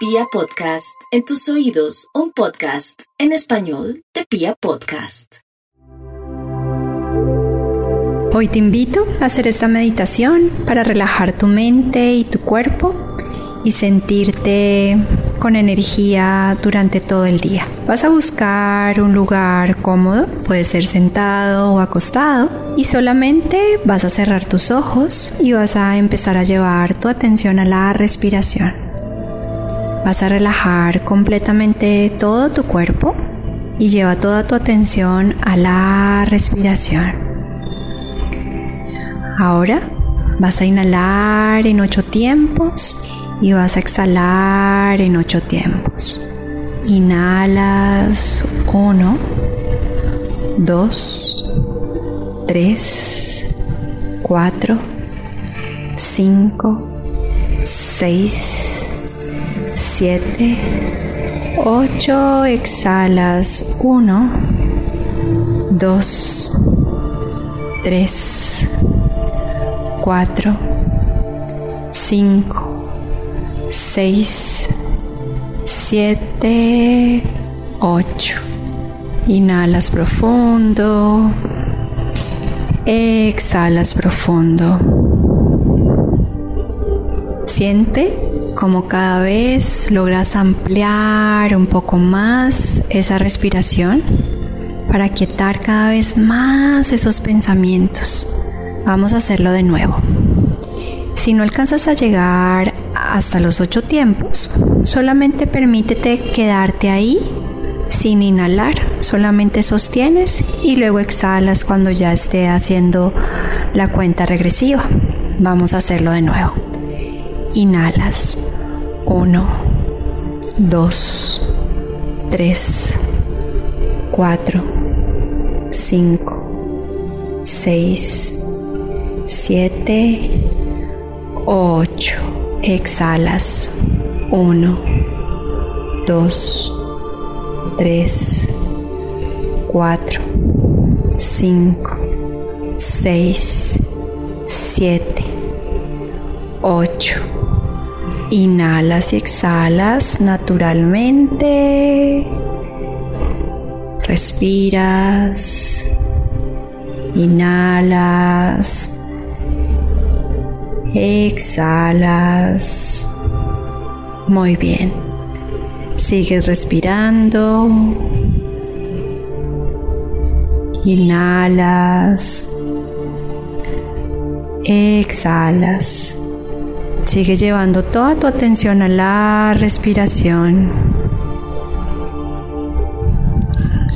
Pia Podcast, en tus oídos, un podcast en español de Pia Podcast. Hoy te invito a hacer esta meditación para relajar tu mente y tu cuerpo y sentirte con energía durante todo el día. Vas a buscar un lugar cómodo, puede ser sentado o acostado, y solamente vas a cerrar tus ojos y vas a empezar a llevar tu atención a la respiración. Vas a relajar completamente todo tu cuerpo y lleva toda tu atención a la respiración. Ahora vas a inhalar en ocho tiempos y vas a exhalar en ocho tiempos. Inhalas uno, dos, tres, cuatro, cinco, seis, siete, ocho. Exhalas. Uno, dos, tres, cuatro, cinco. 6, 7, 8. Inhalas profundo. Exhalas profundo. Siente como cada vez logras ampliar un poco más esa respiración para quietar cada vez más esos pensamientos. Vamos a hacerlo de nuevo. Si no alcanzas a llegar hasta los ocho tiempos, solamente permítete quedarte ahí sin inhalar, solamente sostienes y luego exhalas cuando ya esté haciendo la cuenta regresiva. Vamos a hacerlo de nuevo. Inhalas. 1, 2, 3, 4, 5, 6, 7, 8. Exhalas. 1, 2, 3, 4, 5, 6, 7, 8. Inhalas y exhalas naturalmente. Respiras. Inhalas Exhalas. Muy bien. Sigues respirando. Inhalas. Exhalas. Sigue llevando toda tu atención a la respiración.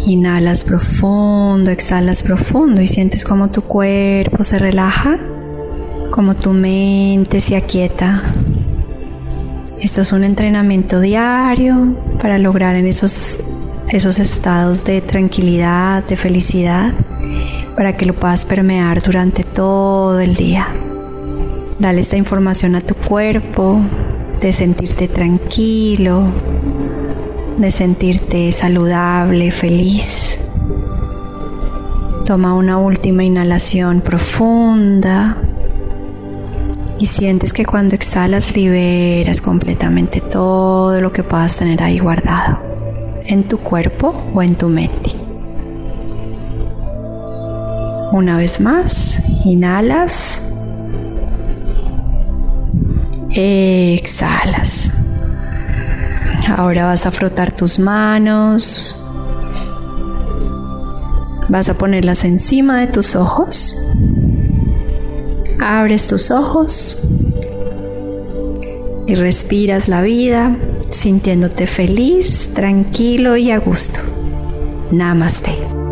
Inhalas profundo, exhalas profundo y sientes como tu cuerpo se relaja como tu mente se aquieta. Esto es un entrenamiento diario para lograr en esos, esos estados de tranquilidad, de felicidad, para que lo puedas permear durante todo el día. Dale esta información a tu cuerpo de sentirte tranquilo, de sentirte saludable, feliz. Toma una última inhalación profunda y sientes que cuando exhalas liberas completamente todo lo que puedas tener ahí guardado en tu cuerpo o en tu mente. Una vez más, inhalas, exhalas. Ahora vas a frotar tus manos, vas a ponerlas encima de tus ojos Abres tus ojos y respiras la vida sintiéndote feliz, tranquilo y a gusto. Namaste.